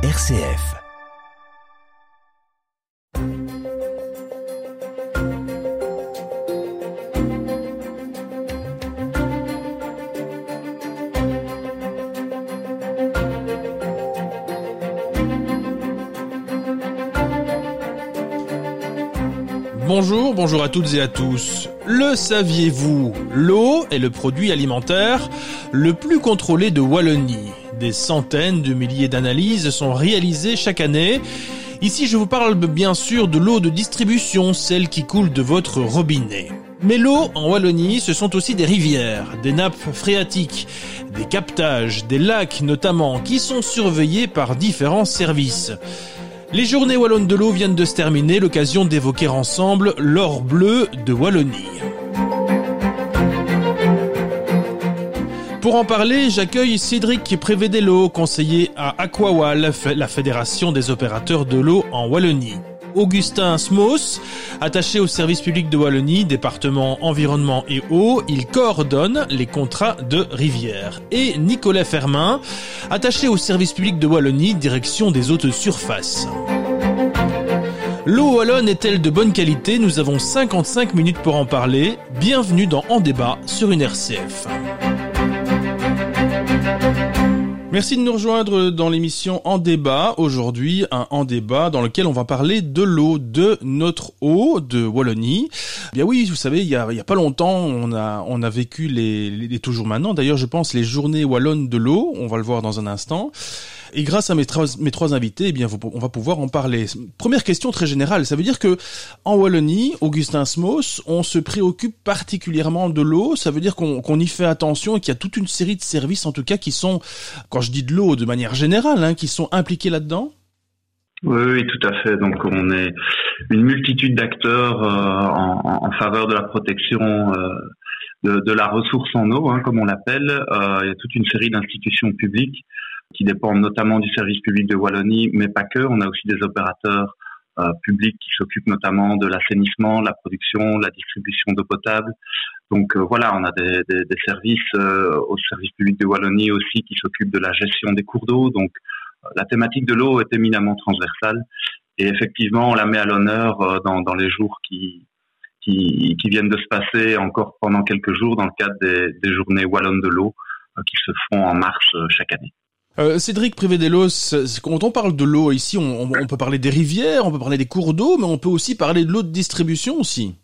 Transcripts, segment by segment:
RCF. Bonjour, bonjour à toutes et à tous. Le saviez-vous? L'eau est le produit alimentaire le plus contrôlé de Wallonie. Des centaines de milliers d'analyses sont réalisées chaque année. Ici, je vous parle bien sûr de l'eau de distribution, celle qui coule de votre robinet. Mais l'eau en Wallonie, ce sont aussi des rivières, des nappes phréatiques, des captages, des lacs notamment, qui sont surveillés par différents services. Les journées wallonnes de l'eau viennent de se terminer, l'occasion d'évoquer ensemble l'or bleu de Wallonie. Pour en parler, j'accueille Cédric Prévédello, conseiller à Aquawal, la fédération des opérateurs de l'eau en Wallonie. Augustin Smos, attaché au service public de Wallonie, département environnement et eau, il coordonne les contrats de rivière. Et Nicolas Fermin, attaché au service public de Wallonie, direction des eaux de surface. L'eau wallonne est-elle de bonne qualité? Nous avons 55 minutes pour en parler. Bienvenue dans En débat sur une RCF. Merci de nous rejoindre dans l'émission En débat. Aujourd'hui, un En débat dans lequel on va parler de l'eau, de notre eau de Wallonie. Eh bien oui, vous savez, il y a, il y a pas longtemps, on a, on a vécu les, les toujours maintenant. D'ailleurs, je pense les journées wallonnes de l'eau. On va le voir dans un instant. Et grâce à mes, trois invités, eh bien, on va pouvoir en parler. Première question très générale. Ça veut dire que en Wallonie, Augustin Smos, on se préoccupe particulièrement de l'eau. Ça veut dire qu'on y fait attention et qu'il y a toute une série de services, en tout cas, qui sont, quand je dis de l'eau de manière générale, hein, qui sont impliqués là-dedans? Oui, oui, tout à fait. Donc on est une multitude d'acteurs euh, en, faveur de la protection euh, de, de, la ressource en eau, hein, comme on l'appelle. Euh, il y a toute une série d'institutions publiques qui dépendent notamment du service public de Wallonie, mais pas que. On a aussi des opérateurs euh, publics qui s'occupent notamment de l'assainissement, la production, la distribution d'eau potable. Donc euh, voilà, on a des, des, des services euh, au service public de Wallonie aussi qui s'occupent de la gestion des cours d'eau. Donc la thématique de l'eau est éminemment transversale et effectivement on la met à l'honneur dans, dans, les jours qui, qui, qui, viennent de se passer encore pendant quelques jours dans le cadre des, des journées wallonnes de l'eau qui se font en mars chaque année. Euh, Cédric Privédelos, quand on parle de l'eau ici, on, peut parler des rivières, on peut parler des cours d'eau, mais on peut aussi parler de l'eau de distribution aussi.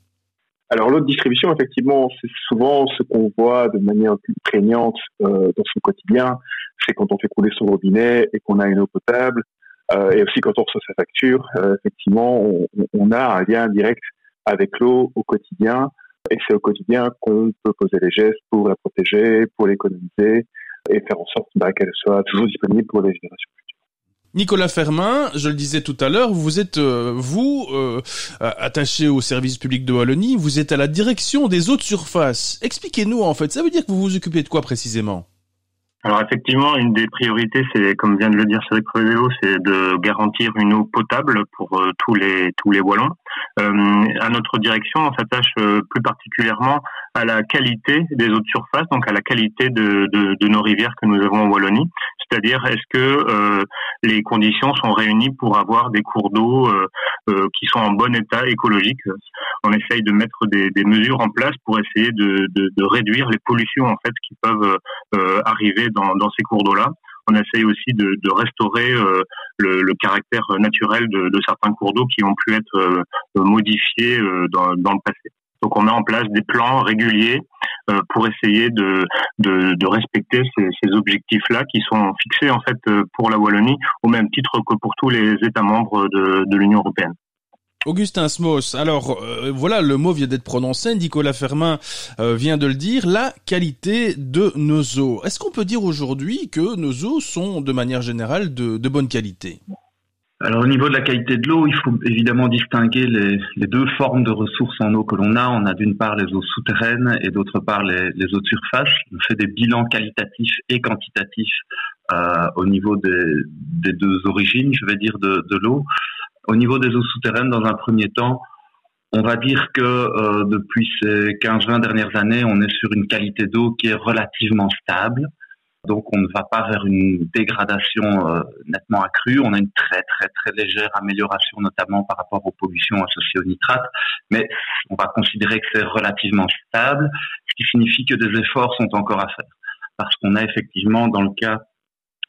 Alors l'eau de distribution, effectivement, c'est souvent ce qu'on voit de manière plus prégnante euh, dans son quotidien. C'est quand on fait couler son robinet et qu'on a une eau potable, euh, et aussi quand on reçoit sa facture. Euh, effectivement, on, a un lien direct avec l'eau au quotidien, et c'est au quotidien qu'on peut poser les gestes pour la protéger, pour l'économiser, et faire en sorte bah, qu'elle soit toujours disponible pour les générations futures. Nicolas Fermin, je le disais tout à l'heure, vous êtes, euh, vous, euh, attaché au service public de Wallonie, vous êtes à la direction des eaux de surface. Expliquez-nous en fait, ça veut dire que vous vous occupez de quoi précisément? Alors effectivement, une des priorités, c'est comme vient de le dire Cédric Prévélo, c'est de garantir une eau potable pour euh, tous les tous les wallons. Euh, à notre direction, on s'attache euh, plus particulièrement à la qualité des eaux de surface, donc à la qualité de, de, de nos rivières que nous avons en Wallonie. C'est-à-dire, est-ce que euh, les conditions sont réunies pour avoir des cours d'eau qui sont en bon état écologique? On essaye de mettre des, des mesures en place pour essayer de, de, réduire les pollutions en fait qui peuvent arriver dans, dans ces cours d'eau-là. On essaye aussi de, restaurer euh, le, caractère naturel de, certains cours d'eau qui ont pu être euh, modifiés euh, dans, le passé. Donc on met en place des plans réguliers pour essayer de, respecter ces, objectifs-là qui sont fixés en fait pour la Wallonie au même titre que pour tous les États membres de l'Union européenne. Augustin Smos, alors euh, voilà, le mot vient d'être prononcé, Nicolas Fermin euh, vient de le dire, la qualité de nos eaux. Est-ce qu'on peut dire aujourd'hui que nos eaux sont de manière générale de, bonne qualité? Alors au niveau de la qualité de l'eau, il faut évidemment distinguer les, deux formes de ressources en eau que l'on a. On a d'une part les eaux souterraines et d'autre part les, eaux de surface. On fait des bilans qualitatifs et quantitatifs euh, au niveau des, deux origines, je vais dire, de l'eau. Au niveau des eaux souterraines, dans un premier temps, on va dire que euh, depuis ces 15-20 dernières années, on est sur une qualité d'eau qui est relativement stable. Donc on ne va pas vers une dégradation euh, nettement accrue. On a une très très très légère amélioration, notamment par rapport aux pollutions associées au nitrate, mais on va considérer que c'est relativement stable, ce qui signifie que des efforts sont encore à faire. Parce qu'on a effectivement, dans le cas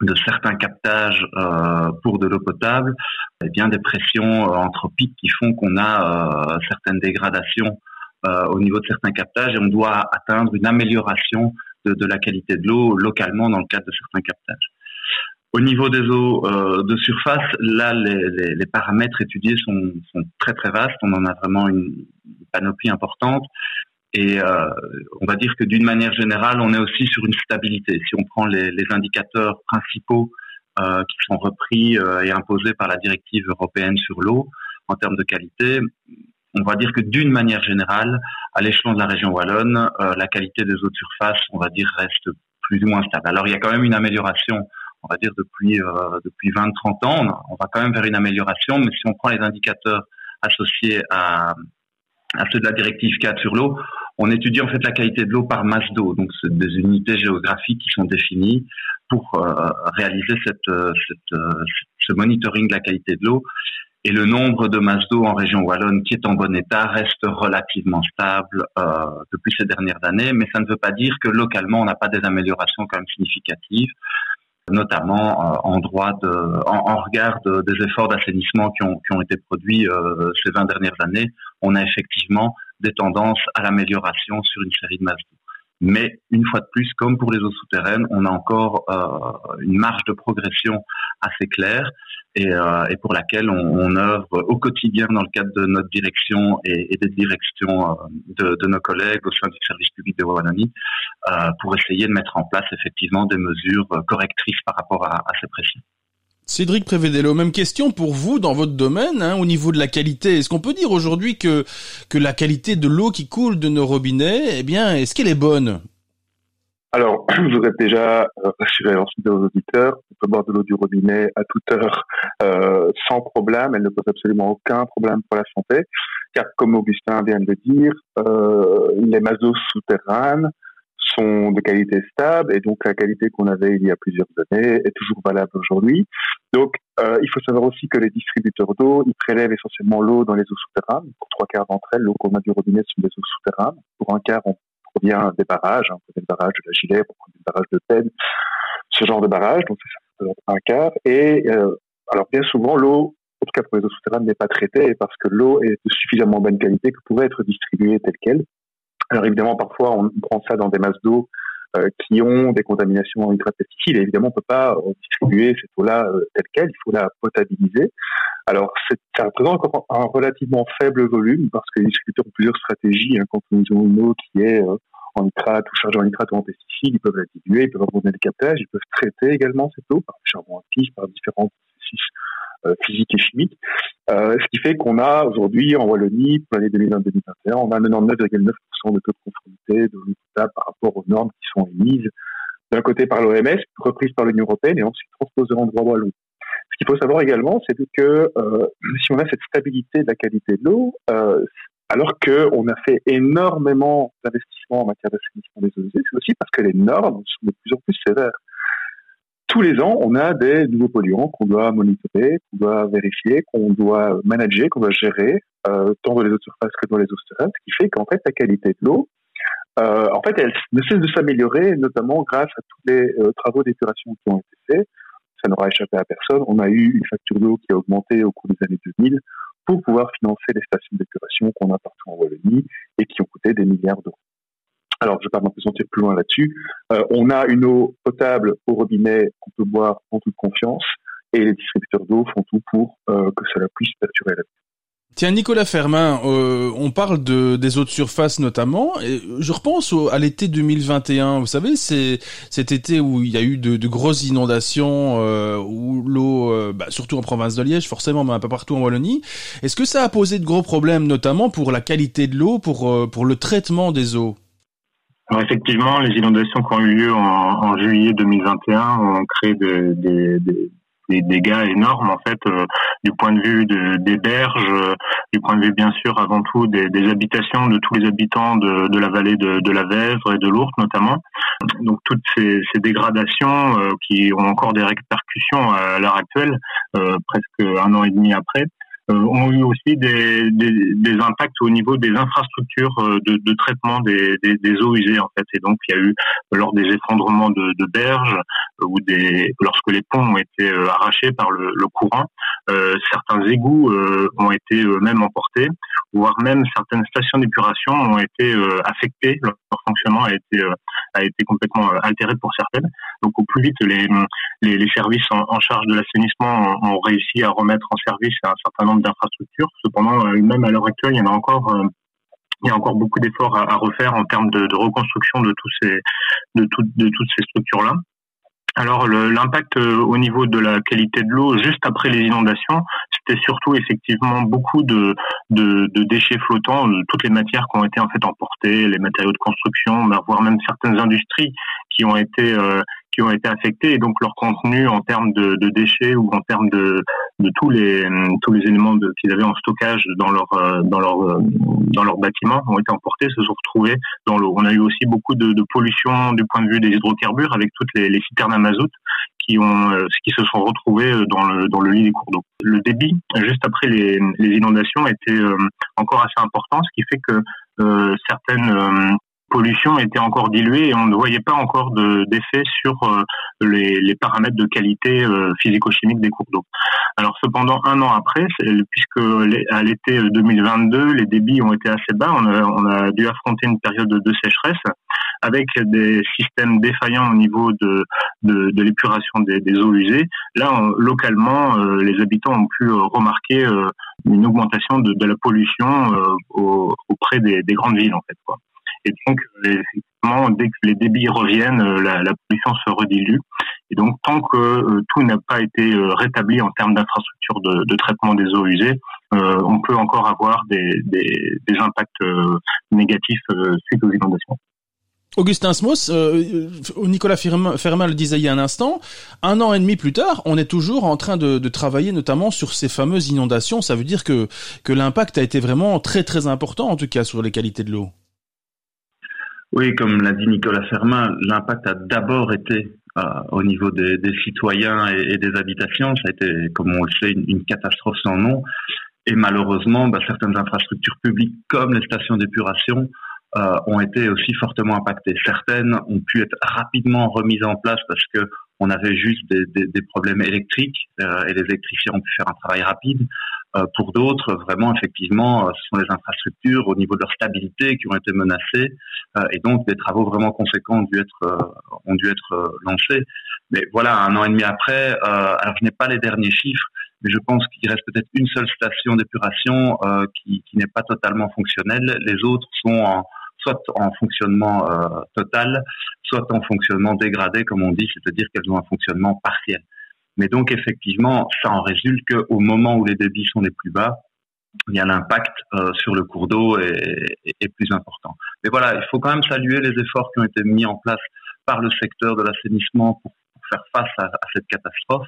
de certains captages euh, pour de l'eau potable, eh bien des pressions euh, anthropiques qui font qu'on a certaines dégradations au niveau de certains captages et on doit atteindre une amélioration de, la qualité de l'eau localement dans le cadre de certains captages. Au niveau des eaux euh, de surface, là, les, paramètres étudiés sont, très très vastes. On en a vraiment une, panoplie importante. Et euh, on va dire que d'une manière générale, on est aussi sur une stabilité. Si on prend les, indicateurs principaux euh, qui sont repris et imposés par la directive européenne sur l'eau en termes de qualité, on va dire que d'une manière générale, à l'échelon de la région wallonne, euh, la qualité des eaux de surface, on va dire, reste plus ou moins stable. Alors il y a quand même une amélioration, on va dire depuis euh, depuis 20-30 ans, on, va quand même vers une amélioration, mais si on prend les indicateurs associés à, à ceux de la directive 4 sur l'eau, on étudie en fait la qualité de l'eau par masse d'eau, donc c'est des unités géographiques qui sont définies pour euh, réaliser cette, cette, ce monitoring de la qualité de l'eau. Et le nombre de masses d'eau en région wallonne qui est en bon état reste relativement stable euh, depuis ces dernières années, mais ça ne veut pas dire que localement on n'a pas des améliorations quand même significatives, notamment euh, en droit de, en, regard des efforts d'assainissement qui ont, qui ont été produits euh, ces 20 dernières années, on a effectivement des tendances à l'amélioration sur une série de masses d'eau. Mais une fois de plus, comme pour les eaux souterraines, on a encore euh, une marge de progression assez claire et, euh, et pour laquelle on, on, œuvre au quotidien dans le cadre de notre direction et, des directions euh, de, nos collègues au sein du service public de Wallonie pour essayer de mettre en place effectivement des mesures correctrices par rapport à, à ces pressions. Cédric Prévédélo, même question pour vous dans votre domaine, hein, au niveau de la qualité. Est-ce qu'on peut dire aujourd'hui que, que la qualité de l'eau qui coule de nos robinets, eh bien, est-ce qu'elle est bonne? Alors, je voudrais déjà euh, rassurer de nos auditeurs. On peut boire de l'eau du robinet à toute heure euh, sans problème. Elle ne pose absolument aucun problème pour la santé. Car, comme Augustin vient de le dire, euh, les masses d'eau souterraines sont de qualité stable et donc la qualité qu'on avait il y a plusieurs années est toujours valable aujourd'hui. Donc euh, il faut savoir aussi que les distributeurs d'eau, ils prélèvent essentiellement l'eau dans les eaux souterraines. Pour trois quarts d'entre elles, l'eau qu'on a du robinet sont des eaux souterraines. Pour un quart, on provient des barrages, hein, des barrages de la Gilet, des barrages de Peine, ce genre de barrage. Donc ça représente un quart. Et euh, alors bien souvent, l'eau en tout cas pour les eaux souterraines, n'est pas traitée parce que l'eau est de suffisamment bonne qualité que pourrait être distribuée telle qu'elle. Alors évidemment, parfois, on prend ça dans des masses d'eau euh, qui ont des contaminations en nitrate pesticides. Et évidemment, on peut pas euh, distribuer cette eau-là euh, telle qu'elle. Il faut la potabiliser. Alors, ça représente encore un relativement faible volume parce que les distributeurs ont plusieurs stratégies. Hein, quand ils ont une eau qui est en nitrate ou chargée en nitrate ou en pesticides, ils peuvent la diluer, ils peuvent abandonner le captage, ils peuvent traiter également cette eau par charbon actif, par différents processus euh, physique et chimique. Euh, ce qui fait qu'on a aujourd'hui en Wallonie, pour l'année 2020-2021, on a 99,9% de taux de conformité de l'eau par rapport aux normes qui sont émises d'un côté par l'OMS, reprise par l'Union européenne et ensuite transposées en droit wallon. Ce qu'il faut savoir également, c'est que euh, si on a cette stabilité de la qualité de l'eau, euh, alors qu'on a fait énormément d'investissements en matière d'assainissement des eaux usées, c'est aussi parce que les normes sont de plus en plus sévères tous les ans, on a des nouveaux polluants qu'on doit monitorer, qu'on doit vérifier, qu'on doit manager, qu'on doit gérer, euh, tant dans les eaux de surface que dans les eaux souterraines, ce qui fait qu'en fait, la qualité de l'eau, euh, en fait, elle ne cesse de s'améliorer, notamment grâce à tous les euh, travaux d'épuration qui ont été faits. Ça n'aura échappé à personne. On a eu une facture d'eau qui a augmenté au cours des années 2000 pour pouvoir financer les stations d'épuration qu'on a partout en Wallonie et qui ont coûté des milliards d'euros alors je ne vais pas m'apesantir plus loin là-dessus, euh, on a une eau potable au robinet qu'on peut boire en toute confiance et les distributeurs d'eau font tout pour euh, que cela puisse perturber la vie. Tiens, Nicolas Fermin, euh, on parle de, des eaux de surface notamment. Je repense à l'été 2021. Vous savez, c'est cet été où il y a eu de, grosses inondations, où l'eau, bah, surtout en province de Liège, forcément, mais un peu partout en Wallonie. Est-ce que ça a posé de gros problèmes, notamment pour la qualité de l'eau, pour le traitement des eaux? Alors effectivement, les inondations qui ont eu lieu en, en juillet 2021 ont créé des, des, dégâts énormes en fait du point de vue des berges, du point de vue bien sûr avant tout des, habitations de tous les habitants de, la vallée de, la Vèvre et de l'Ourthe notamment. Donc toutes ces, dégradations qui ont encore des répercussions à l'heure actuelle, presque un an et demi après, euh, ont eu aussi des, impacts au niveau des infrastructures euh, de, traitement des, eaux usées en fait. Et donc il y a eu lors des effondrements de, berges euh, ou des lorsque les ponts ont été arrachés par le, courant, euh, certains égouts ont été même emportés, voire même certaines stations d'épuration ont été affectées. Leur fonctionnement a été a été complètement altéré pour certaines. Donc au plus vite les les, les services en, charge de l'assainissement ont, ont réussi à remettre en service un certain nombre d'infrastructures. Cependant, euh, même à l'heure actuelle, il y en a encore euh, il y a encore beaucoup d'efforts à, refaire en termes de, reconstruction de tous ces de, de toutes ces structures là. Alors l'impact euh, au niveau de la qualité de l'eau juste après les inondations, c'était surtout effectivement beaucoup de, déchets flottants, toutes les matières qui ont été en fait emportées, les matériaux de construction, voire même certaines industries qui ont été qui ont été affectés et donc leur contenu en termes de, de déchets ou en termes de, de tous les tous les éléments qu'ils avaient en stockage dans leur euh, dans leur euh, dans leur bâtiment ont été emportés, se sont retrouvés dans l'eau. On a eu aussi beaucoup de, de, pollution du point de vue des hydrocarbures avec toutes les, les citernes à mazout qui ont euh, qui se sont retrouvés dans le dans le lit des cours d'eau. Le débit juste après les, les inondations était encore assez important, ce qui fait que certaines pollution était encore diluée et on ne voyait pas encore d'effet sur euh, les, les, paramètres de qualité euh, physico-chimique des cours d'eau. Alors cependant, un an après, puisque à l'été 2022, les débits ont été assez bas, on a, on a dû affronter une période de sécheresse avec des systèmes défaillants au niveau de, de, de l'épuration des, des, eaux usées. Là, localement, euh, les habitants ont pu remarquer une augmentation de, de la pollution auprès des, des, grandes villes, en fait. Quoi. Et donc, effectivement, dès que les débits reviennent, euh, la, pollution se redilue. Et donc, tant que euh, tout n'a pas été euh, rétabli en termes d'infrastructure de, traitement des eaux usées, on peut encore avoir des, impacts négatifs suite aux inondations. Augustin Smos, Nicolas Fermin, le disait il y a un instant, un an et demi plus tard, on est toujours en train de, de travailler notamment sur ces fameuses inondations. Ça veut dire que, que l'impact a été vraiment très très important, en tout cas sur les qualités de l'eau. Oui, comme l'a dit Nicolas Fermin, l'impact a d'abord été euh, au niveau des, des citoyens et, des habitations. Ça a été, comme on le sait, une, catastrophe sans nom. Et malheureusement, bah, certaines infrastructures publiques, comme les stations d'épuration, euh, ont été aussi fortement impactées. Certaines ont pu être rapidement remises en place parce que on avait juste des, des, des problèmes électriques euh, et les électriciens ont pu faire un travail rapide. Euh, pour d'autres, vraiment, effectivement, euh, ce sont les infrastructures au niveau de leur stabilité qui ont été menacées euh, et donc des travaux vraiment conséquents ont dû être, ont dû être lancés. Mais voilà, un an et demi après, alors je n'ai pas les derniers chiffres, mais je pense qu'il reste peut-être une seule station d'épuration qui, qui n'est pas totalement fonctionnelle. Les autres sont en, soit en fonctionnement total, soit en fonctionnement dégradé, comme on dit, c'est-à-dire qu'elles ont un fonctionnement partiel. Mais donc effectivement, ça en résulte qu'au moment où les débits sont les plus bas, il y a l'impact euh, sur le cours d'eau est, plus important. Mais voilà, il faut quand même saluer les efforts qui ont été mis en place par le secteur de l'assainissement pour, faire face à, à cette catastrophe.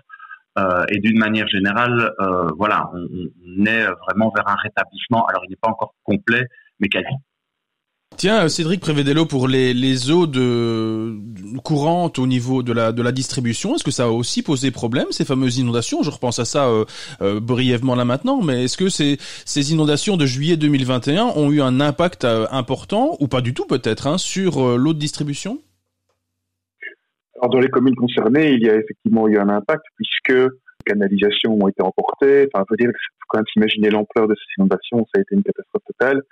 Euh, et d'une manière générale, euh, voilà, on, on, est vraiment vers un rétablissement. Alors, il n'est pas encore complet, mais quasi. Tiens, euh, Cédric Prévédello, pour les, eaux de, courantes au niveau de la, distribution, est-ce que ça a aussi posé problème, ces fameuses inondations? Je repense à ça euh, euh, brièvement là maintenant, mais est-ce que ces, inondations de juillet 2021 ont eu un impact important, ou pas du tout peut-être, hein, sur l'eau de distribution? Alors, Dans les communes concernées, il y a effectivement eu un impact, puisque les canalisations ont été emportées. Enfin, dire, faut quand même s'imaginer l'ampleur de ces inondations, ça a été une catastrophe totale.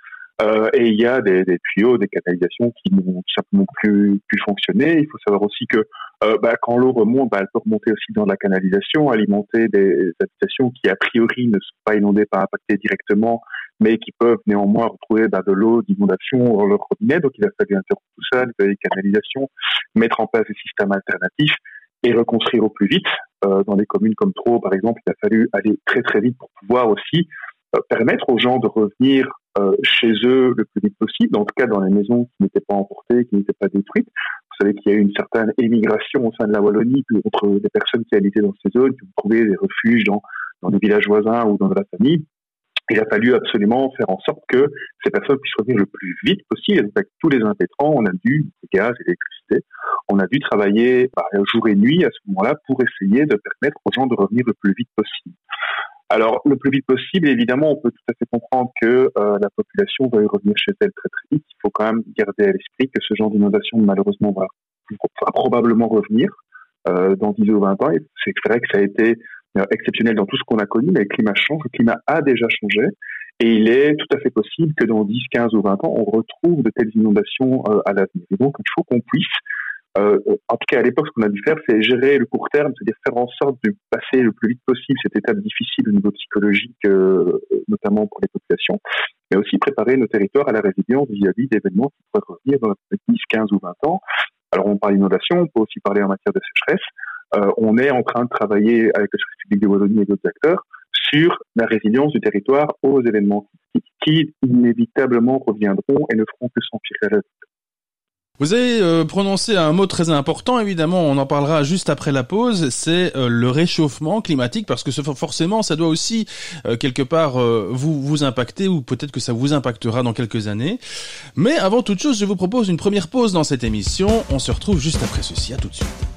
Euh, et il y a des, des, tuyaux, des canalisations qui n'ont simplement plus, plus fonctionné. Il faut savoir aussi que euh, bah, quand l'eau remonte, bah, elle peut remonter aussi dans la canalisation, alimenter des habitations qui a priori ne sont pas inondées, pas impactées directement, mais qui peuvent néanmoins retrouver bah, de l'eau d'inondation dans leur robinet. Donc il a fallu interrompre tout ça, les canalisations, mettre en place des systèmes alternatifs et reconstruire au plus vite. Euh, dans des communes comme Trot, par exemple, il a fallu aller très très vite pour pouvoir aussi euh, permettre aux gens de revenir chez eux le plus vite possible, en tout cas dans les maisons qui n'étaient pas emportées, qui n'étaient pas détruites. Faut savez qu'il y a eu une certaine émigration au sein de la Wallonie entre les personnes qui habitaient dans ces zones, qui ont trouvé des refuges dans, dans des villages voisins ou dans de la famille. Il a fallu absolument faire en sorte que ces personnes puissent revenir le plus vite possible. Avec tous les impétrants, on a dû, gaz et l'électricité, on a dû travailler par jour et nuit à ce moment-là pour essayer de permettre aux gens de revenir le plus vite possible. Alors, le plus vite possible, évidemment, on peut tout à fait comprendre que euh, la population va y revenir chez elle très très vite. Il faut quand même garder à l'esprit que ce genre d'inondation, malheureusement, va, probablement revenir euh, dans 10 ou 20 ans. C'est vrai que ça a été euh, exceptionnel dans tout ce qu'on a connu, mais le climat change, le climat a déjà changé, et il est tout à fait possible que dans 10, 15 ou 20 ans, on retrouve de telles inondations à l'avenir. Et donc, il faut qu'on puisse euh, en tout cas, à l'époque, ce qu'on a dû faire, c'est gérer le court terme, c'est-à-dire faire en sorte de passer le plus vite possible cette étape difficile au niveau psychologique, euh, notamment pour les populations, mais aussi préparer nos territoires à la résilience vis-à-vis d'événements qui pourraient revenir dans 10, 15 ou 20 ans. Alors, on parle d'innovation, on peut aussi parler en matière de sécheresse. Euh, on est en train de travailler avec le Service public de Wallonie et d'autres acteurs sur la résilience du territoire aux événements qui inévitablement reviendront et ne feront que s'empirer vous avez euh, prononcé un mot très important, évidemment, on en parlera juste après la pause, c'est euh, le réchauffement climatique, parce que forcément, ça doit aussi euh, quelque part vous vous impacter, ou peut-être que ça vous impactera dans quelques années. Mais avant toute chose, je vous propose une première pause dans cette émission. On se retrouve juste après ceci. À tout de suite.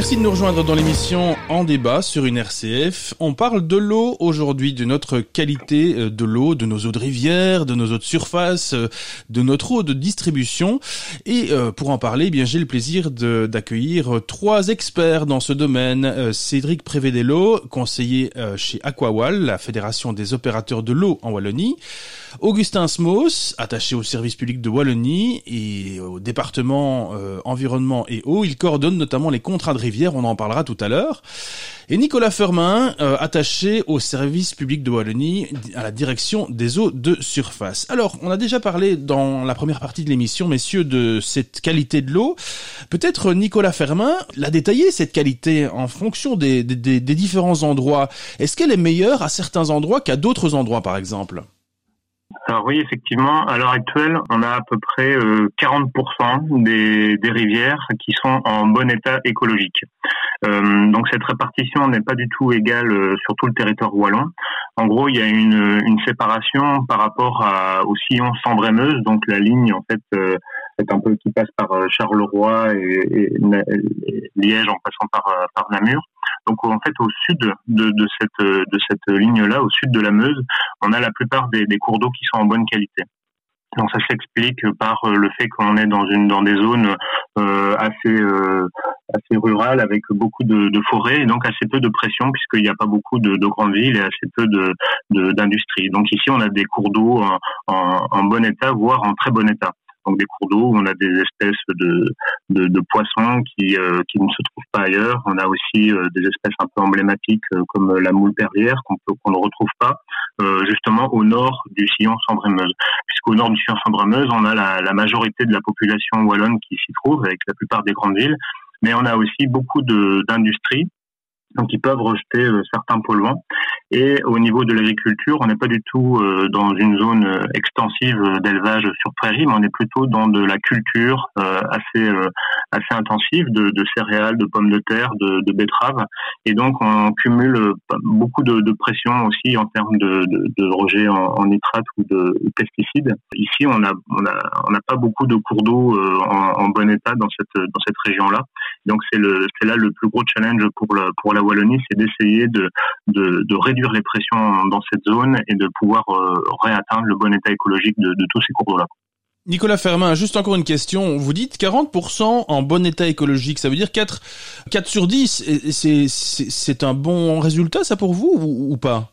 Merci de nous rejoindre dans l'émission En débat sur une RCF. On parle de l'eau aujourd'hui, de notre qualité euh, de l'eau, de nos eaux de rivière, de nos eaux de surface, euh, de notre eau de distribution. Et euh, pour en parler, eh bien j'ai le plaisir d'accueillir trois experts dans ce domaine. Cédric Prévédello, conseiller chez Aquawal, la Fédération des opérateurs de l'eau en Wallonie. Augustin Smos, attaché au service public de Wallonie et au département environnement et eau. Il coordonne notamment les contrats de rivière, on en parlera tout à l'heure. Et Nicolas Fermin, euh, attaché au service public de Wallonie, à la direction des eaux de surface. Alors, on a déjà parlé dans la première partie de l'émission, messieurs, de cette qualité de l'eau. Peut-être Nicolas Fermin l'a détaillé, cette qualité, en fonction des, des différents endroits. Est-ce qu'elle est meilleure à certains endroits qu'à d'autres endroits, par exemple? Alors oui, effectivement, à l'heure actuelle, on a à peu près 40% euh, des, des, rivières qui sont en bon état écologique. Euh, donc cette répartition n'est pas du tout égale euh, sur tout le territoire wallon. En gros, il y a une, une séparation par rapport à, au sillon Sambre-Meuse, donc la ligne en fait euh, est un peu qui passe par Charleroi et, et, Liège en passant par, par Namur. Donc en fait, au sud de, de cette, de cette ligne-là, au sud de la Meuse, on a la plupart des, des cours d'eau qui sont en bonne qualité. Donc ça s'explique par euh, le fait qu'on est dans une dans des zones euh, assez euh, assez rurales avec beaucoup de, forêts et donc assez peu de pression puisqu'il n'y a pas beaucoup de, de, grandes villes et assez peu de d'industrie. Donc ici on a des cours d'eau en, bon état voire en très bon état donc des cours d'eau où on a des espèces de, de, poissons qui, euh, qui ne se trouvent pas ailleurs. On a aussi euh, des espèces un peu emblématiques euh, comme la moule perlière qu'on ne retrouve pas justement au nord du sillon Sambre-Meuse. Puisqu'au nord du sillon Sambre-Meuse, on a la, la majorité de la population wallonne qui s'y trouve avec la plupart des grandes villes, mais on a aussi beaucoup d'industries donc ils peuvent rejeter euh, certains polluants. Et au niveau de l'agriculture, on n'est pas du tout euh, dans une zone euh, extensive d'élevage sur prairie, mais on est plutôt dans de la culture assez assez intensive de, céréales, de pommes de terre, de, betteraves. Et donc on cumule beaucoup de, pression aussi en termes de, de rejet en, nitrate ou de pesticides. Ici, on a on n'a pas beaucoup de cours d'eau en, bon état dans cette dans cette région-là. Donc c'est c'est là le plus gros challenge pour la pour la Wallonie, c'est d'essayer de, de, réduire les pressions dans cette zone et de pouvoir euh, réatteindre le bon état écologique de, tous ces cours d'eau-là. Nicolas Fermin, juste encore une question. Vous dites 40% en bon état écologique. Ça veut dire 4, 4 sur 10. C'est un bon résultat, ça, pour vous, ou pas?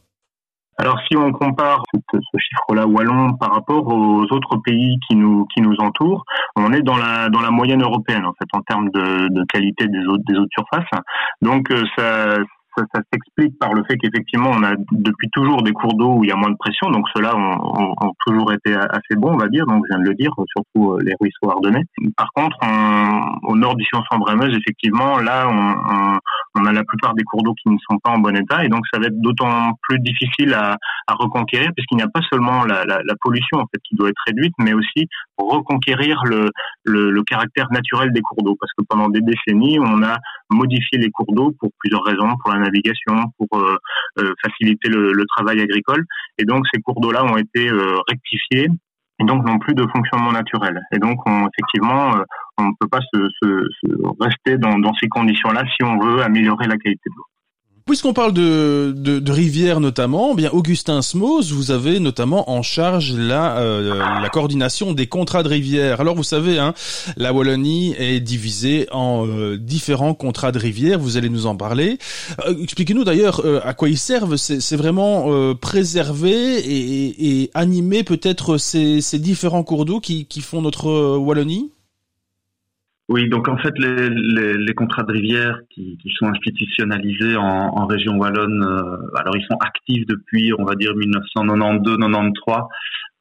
Alors si on compare ce, chiffre-là wallon par rapport aux autres pays qui nous qui nous entourent, on est dans la dans la moyenne européenne en fait en termes de, de qualité des eaux des eaux de surface. Donc euh, ça s'explique par le fait qu'effectivement, on a depuis toujours des cours d'eau où il y a moins de pression, donc ceux-là ont, toujours été assez bons, on va dire, donc je viens de le dire, surtout euh, les ruisseaux ardennais. Par contre, au nord du Sion Sambre-Meuse, effectivement, là, on, a la plupart des cours d'eau qui ne sont pas en bon état, et donc ça va être d'autant plus difficile à, reconquérir, puisqu'il n'y a pas seulement la, pollution en fait qui doit être réduite, mais aussi reconquérir le, le, le caractère naturel des cours d'eau, parce que pendant des décennies, on a modifié les cours d'eau pour plusieurs raisons, pour la navigation, pour euh, euh, faciliter le, travail agricole. Et donc ces cours d'eau-là ont été euh, rectifiés et donc n'ont plus de fonctionnement naturel. Et donc on, effectivement, on ne peut pas se, rester dans, dans ces conditions-là si on veut améliorer la qualité de l'eau. Puisqu'on parle de, de, rivières notamment, eh bien Augustin Smos, vous avez notamment en charge la, euh, la coordination des contrats de rivière. Alors vous savez, hein, la Wallonie est divisée en euh, différents contrats de rivière. Vous allez nous en parler. Euh, expliquez-nous d'ailleurs à quoi ils servent. C'est vraiment préserver et, et animer peut-être ces, ces différents cours d'eau qui, qui font notre Wallonie? Oui, donc en fait, les, les, les contrats de rivière qui, qui sont institutionnalisés en, en région wallonne, euh, alors ils sont actifs depuis, on va dire, 1992-93.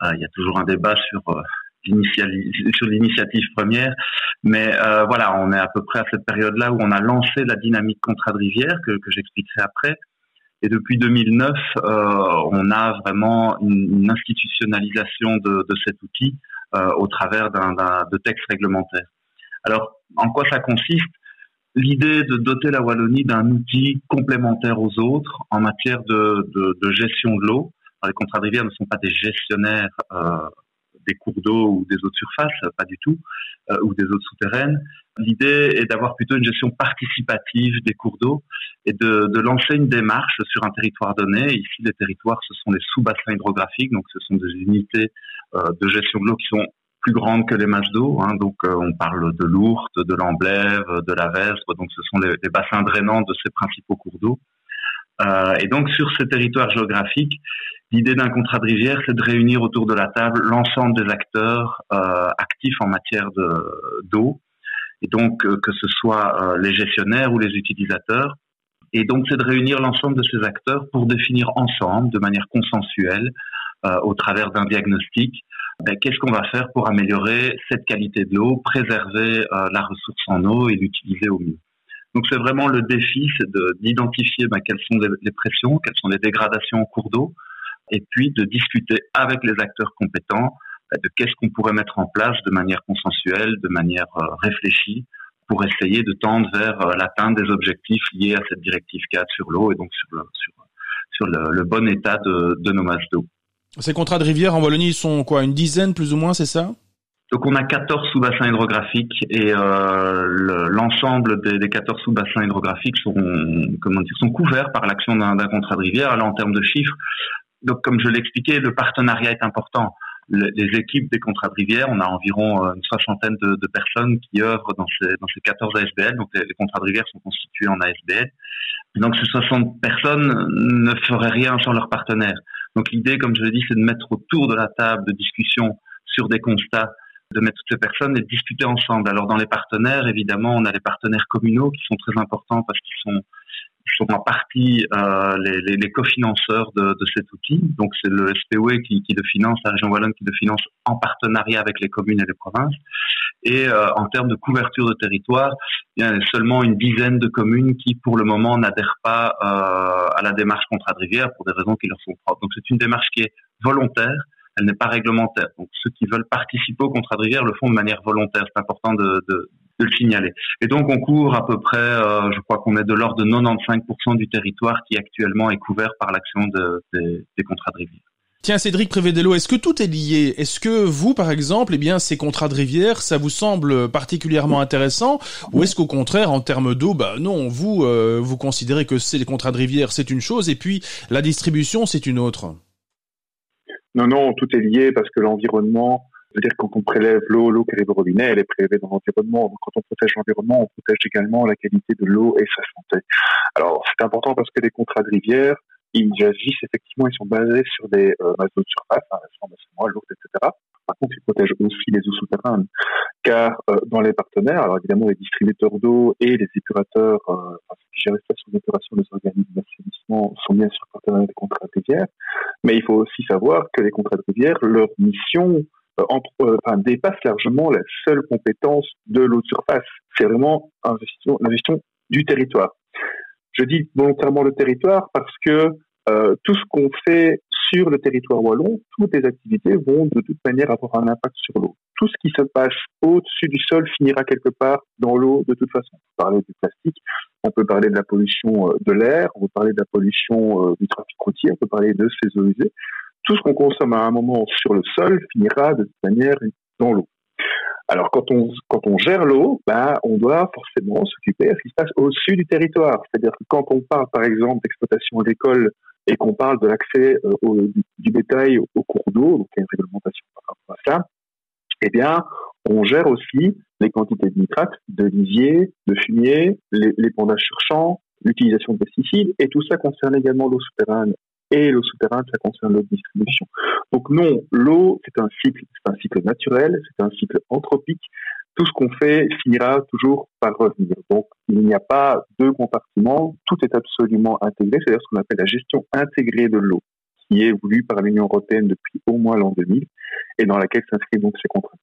Euh, il y a toujours un débat sur euh, l'initiative première, mais euh, voilà, on est à peu près à cette période-là où on a lancé la dynamique contrat de rivière que, que j'expliquerai après. Et depuis 2009, on a vraiment une, institutionnalisation de, de, cet outil au travers d'un de textes réglementaires. Alors, en quoi ça consiste? L'idée de doter la Wallonie d'un outil complémentaire aux autres en matière de, gestion de l'eau. Les contrats de rivière ne sont pas des gestionnaires euh, des cours d'eau ou des eaux de surface, pas du tout, ou des eaux souterraines. L'idée est d'avoir plutôt une gestion participative des cours d'eau et de, de, lancer une démarche sur un territoire donné. Ici, les territoires, ce sont les sous-bassins hydrographiques, donc ce sont des unités de gestion de l'eau qui sont plus grandes que les masses d'eau. Hein. donc euh, on parle de l'Ourthe, de l'Amblève, de la Vestre. Donc ce sont les, bassins drainants de ces principaux cours d'eau. Euh, et donc sur ces territoires géographiques, l'idée d'un contrat de rivière, c'est de réunir autour de la table l'ensemble des acteurs euh, actifs en matière d'eau. et donc que ce soit les gestionnaires ou les utilisateurs. Et donc c'est de réunir l'ensemble de ces acteurs pour définir ensemble, de manière consensuelle, au travers d'un diagnostic, ben, qu'est-ce qu'on va faire pour améliorer cette qualité de l'eau, préserver euh, la ressource en eau et l'utiliser au mieux? Donc c'est vraiment le défi, c'est d'identifier ben, quelles sont les, pressions, quelles sont les dégradations au cours d'eau, et puis de discuter avec les acteurs compétents ben, de qu'est-ce qu'on pourrait mettre en place de manière consensuelle, de manière euh, réfléchie, pour essayer de tendre vers euh, l'atteinte des objectifs liés à cette directive 4 sur l'eau et donc sur le, sur, le, le bon état de, de nos masses d'eau. Ces contrats de rivière en Wallonie sont quoi Une dizaine plus ou moins, c'est ça? Donc on a 14 sous-bassins hydrographiques et euh, l'ensemble des, des, 14 sous-bassins hydrographiques sont, comment dire, sont couverts par l'action d'un contrat de rivière. Alors en termes de chiffres, donc comme je l'expliquais, le partenariat est important. les équipes des contrats de rivière, on a environ euh, une soixantaine de, personnes qui œuvrent dans ces, dans ces 14 ASBL. Donc les, les, contrats de rivière sont constitués en ASBL. donc ces 60 personnes ne feraient rien sans leurs partenaires. Donc l'idée, comme je l'ai dit, c'est de mettre autour de la table de discussion sur des constats, de mettre toutes ces personnes et de discuter ensemble. Alors dans les partenaires, évidemment, on a les partenaires communaux qui sont très importants parce qu'ils sont sont en partie euh, les, les, les cofinanceurs de, de, cet outil. Donc c'est le SPOE qui, qui, le finance, la région wallonne qui le finance en partenariat avec les communes et les provinces. Et euh, en termes de couverture de territoire, il y a seulement une dizaine de communes qui, pour le moment, n'adhèrent pas euh, à la démarche contrat de rivière pour des raisons qui leur sont propres. Donc c'est une démarche qui est volontaire, elle n'est pas réglementaire. Donc ceux qui veulent participer au contrat de rivière le font de manière volontaire. C'est important de, le signaler. Et donc on court à peu près, euh, je crois qu'on est de l'ordre de 95% du territoire qui actuellement est couvert par l'action de, des contrats de rivière. Tiens, Cédric Prévédelo, est-ce que tout est lié? Est-ce que vous, par exemple, eh bien, ces contrats de rivière, ça vous semble particulièrement intéressant? Ou est-ce qu'au contraire, en termes d'eau, bah non, vous, euh, vous considérez que les contrats de rivière, c'est une chose, et puis la distribution, c'est une autre? Non, non, tout est lié parce que l'environnement, c'est-à-dire quand on prélève l'eau, l'eau qui arrive au robinet, elle est prélevée dans l'environnement. Quand on protège l'environnement, on protège également la qualité de l'eau et sa santé. Alors c'est important parce que les contrats de rivière, ils agissent effectivement, ils sont basés sur des euh, d'eau de surface, hein, lourdes, etc. Par contre, ils protègent aussi les eaux souterraines, car euh, dans les partenaires, alors évidemment les distributeurs d'eau et les épurateurs, euh, enfin, qui gèrent les stations d'épuration des organismes d'assainissement sont bien sûr partenaires des contrats de rivière, mais il faut aussi savoir que les contrats de rivière, leur mission euh, entre, euh, enfin, dépasse largement la seule compétence de l'eau de surface. C'est vraiment la gestion du territoire. Je dis volontairement le territoire parce que euh, tout ce qu'on fait sur le territoire wallon, toutes les activités vont de toute manière avoir un impact sur l'eau. Tout ce qui se passe au-dessus du sol finira quelque part dans l'eau de toute façon. On peut parler du plastique, on peut parler de la pollution de l'air, on peut parler de la pollution du trafic routier, on peut parler de ces eaux usées tout ce qu'on consomme à un moment sur le sol finira de toute manière dans l'eau. Alors quand on quand on gère l'eau, ben on doit forcément s'occuper de ce qui se passe au-dessus du territoire. C'est-à-dire que quand on parle par exemple d'exploitation d'école et qu'on parle de l'accès euh, du, bétail au cours d'eau, donc il y a une réglementation par rapport à ça, eh bien on gère aussi les quantités de nitrates, de lisier, de fumier, l'épandage sur champ, l'utilisation de pesticides, et tout ça concerne également l'eau souterraine et l'eau souterraine, ça concerne l'eau de distribution. Donc non, l'eau, c'est un cycle, c'est un cycle naturel, c'est un cycle anthropique. Tout ce qu'on fait finira toujours par revenir. Donc il n'y a pas deux compartiments, tout est absolument intégré, c'est-à-dire ce qu'on appelle la gestion intégrée de l'eau, qui est voulue par l'Union européenne depuis au moins l'an 2000 et dans laquelle s'inscrit donc ces contrats.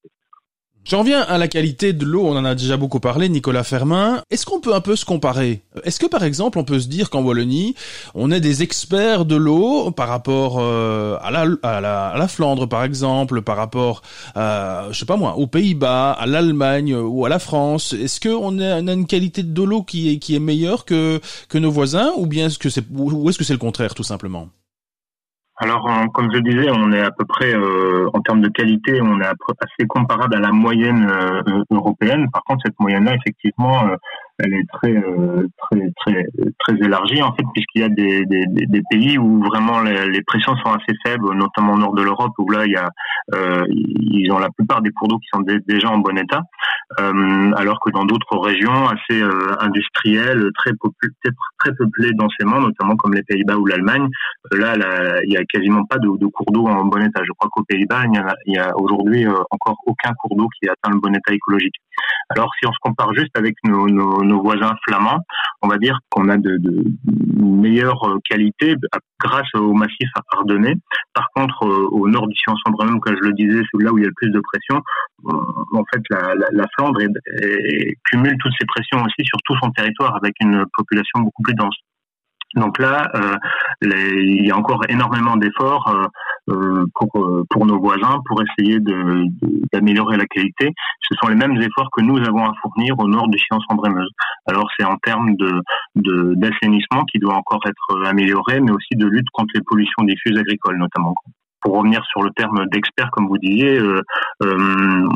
J'en reviens à la qualité de l'eau, on en a déjà beaucoup parlé, Nicolas Fermin. Est-ce qu'on peut un peu se comparer? Est-ce que par exemple on peut se dire qu'en Wallonie, on est des experts de l'eau par rapport euh, à, la, Flandre par exemple, par rapport, à, je sais pas moi, aux Pays-Bas, à l'Allemagne ou à la France? Est-ce qu'on a, une qualité de l'eau qui est, meilleure que, nos voisins ou bien est-ce que c'est le contraire tout simplement? Alors, comme je disais, on est à peu près, euh, en termes de qualité, on est assez comparable à la moyenne euh, européenne. Par contre, cette moyenne-là, effectivement, euh, elle est très euh, très très très élargie en fait puisqu'il y a des, des, des, pays où vraiment les, les, pressions sont assez faibles, notamment au nord de l'Europe où là il y a euh, ils ont la plupart des cours d'eau qui sont déjà en bon état, euh, alors que dans d'autres régions assez euh, industrielles, très très peuplées densément, notamment comme les Pays-Bas ou l'Allemagne, euh, là, il y a quasiment pas de, cours d'eau en bon état. Je crois qu'aux Pays-Bas il y a, a aujourd'hui encore aucun cours d'eau qui atteint le bon état écologique. Alors si on se compare juste avec nos, voisins flamands, on va dire qu'on a de, meilleures qualités grâce au massif ardennais. Par contre, euh, au nord du même comme je le disais, c'est là où il y a le plus de pression. Euh, en fait, la Flandre cumule toutes ces pressions aussi sur tout son territoire avec une population beaucoup plus dense. Donc là, euh, il y a encore énormément d'efforts euh, euh pour, pour nos voisins pour essayer d'améliorer la qualité. Ce sont les mêmes efforts que nous avons à fournir au nord du science en Brémeuse. Alors c'est en termes de d'assainissement qui doit encore être amélioré, mais aussi de lutte contre les pollutions diffuses agricoles notamment pour revenir sur le terme d'expert, comme vous disiez, euh, euh,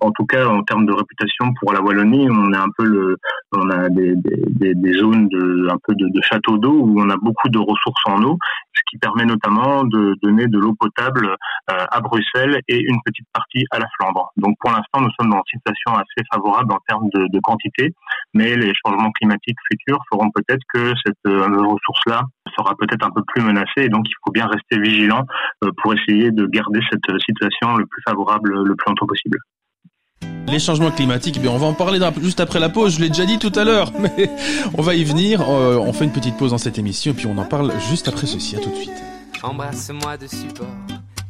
en tout cas en termes de réputation pour la Wallonie, on a un peu le, on a des, des, des zones de un peu de, châteaux d'eau où on a beaucoup de ressources en eau, ce qui permet notamment de donner de l'eau potable euh, à Bruxelles et une petite partie à la Flandre. Donc pour l'instant, nous sommes dans une situation assez favorable en termes de, de quantité, mais les changements climatiques futurs feront peut-être que cette ressource-là sera peut-être un peu plus menacée et donc il faut bien rester vigilant euh, pour essayer de garder cette euh, situation le plus favorable le plus longtemps possible. Les changements climatiques, eh on va en parler juste après la pause, je l'ai déjà dit tout à l'heure, mais on va y venir. Euh, on fait une petite pause dans cette émission et puis on en parle juste après ceci. À tout de suite. Embrasse-moi de support,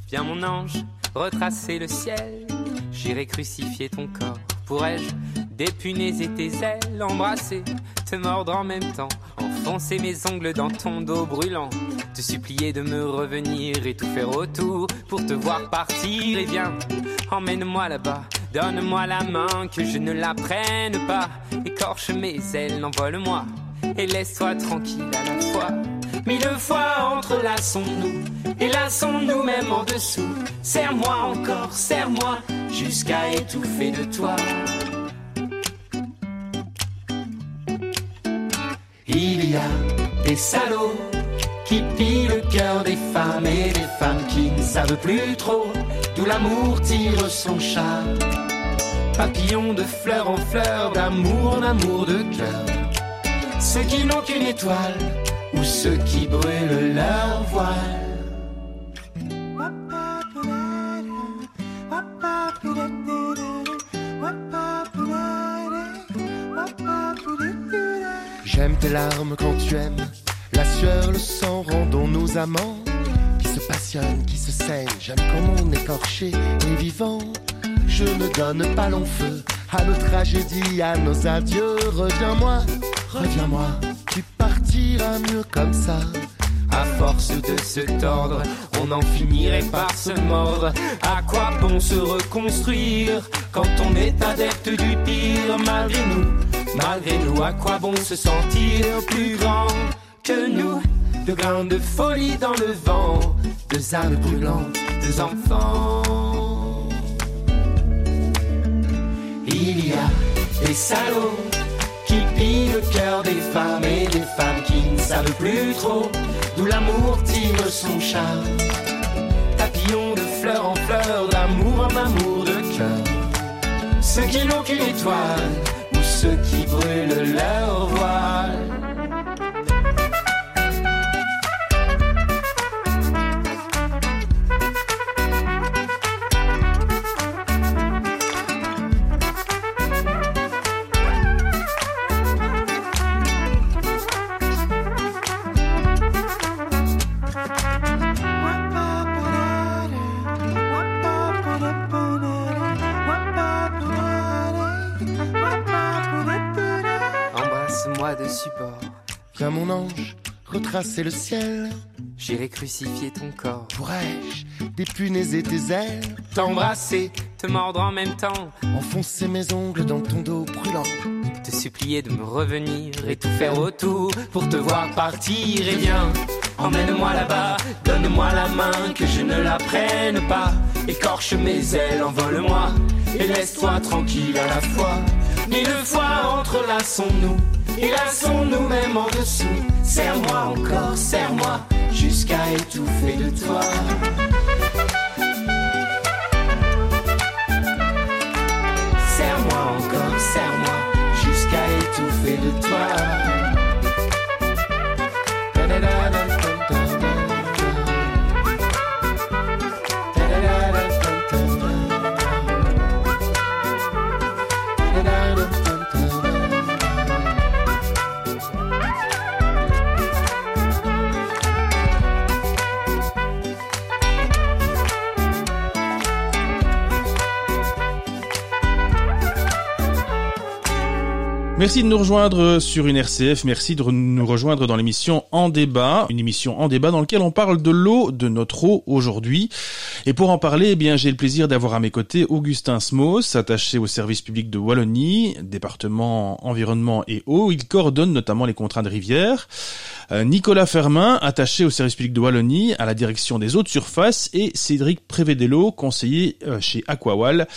viens mon ange, retracer le ciel. J'irai crucifier ton corps, pourrais-je dépunaiser tes ailes, embrasser, te mordre en même temps, enfoncer mes ongles dans ton dos brûlant, te supplier de me revenir et tout faire autour pour te voir partir et viens, emmène-moi là-bas. Donne-moi la main, que je ne la prenne pas. Écorche mes ailes, envole-moi. Et laisse-toi tranquille à la fois. Mille fois entrelaçons-nous, et lassons-nous même en dessous. Serre-moi encore, serre-moi, jusqu'à étouffer de toi. Il y a des salauds qui pillent le cœur des femmes et des femmes qui ne savent plus trop d'où l'amour tire son chat. Papillons de fleur en fleur, d'amour en amour de cœur. Ceux qui n'ont qu'une étoile ou ceux qui brûlent leur voile. J'aime tes larmes quand tu aimes, la sueur, le sang, rendons nos amants qui se passionnent, qui se saignent. J'aime quand on écorché et vivant. Je ne donne pas long feu à nos tragédies, à nos adieux. Reviens-moi, reviens-moi, tu partiras mieux comme ça. À force de se tordre, on en finirait par se mordre. À quoi bon se reconstruire quand on est adepte du pire malgré nous? Malgré nous, à quoi bon se sentir plus grand que nous? De grains de folie dans le vent, deux âmes brûlantes, deux enfants. Il y a des salauds qui pillent le cœur des femmes et des femmes qui ne savent plus trop d'où l'amour tire son charme. Papillons de fleur en fleur, d'amour en amour de cœur. Ceux qui n'ont qu'une étoile ceux qui brûlent leur voile. Retracer le ciel. J'irai crucifier ton corps. Pourrais-je dépunaiser tes ailes? T'embrasser, te mordre en même temps. Enfoncer mes ongles dans ton dos brûlant. Te supplier de me revenir et tout faire autour pour te voir partir. Et viens, emmène-moi là-bas, donne-moi la main, que je ne la prenne pas. Écorche mes ailes, envole-moi, et laisse-toi tranquille à la fois. Mille fois entrelaçons-nous, et laissons-nous même en dessous. Serre-moi encore, serre-moi, jusqu'à étouffer de toi. Serre-moi encore, serre-moi, jusqu'à étouffer de toi. Merci de nous rejoindre sur une RCF. Merci de nous rejoindre dans l'émission En débat, une émission en débat dans laquelle on parle de l'eau, de notre eau aujourd'hui. Et pour en parler, eh bien, j'ai le plaisir d'avoir à mes côtés Augustin Smos, attaché au service public de Wallonie, département environnement et eau. Il coordonne notamment les contrats de rivière. Euh, Nicolas Fermin, attaché au service public de Wallonie, à la direction des eaux de surface, et Cédric Prévédello, conseiller euh, chez Aquawal,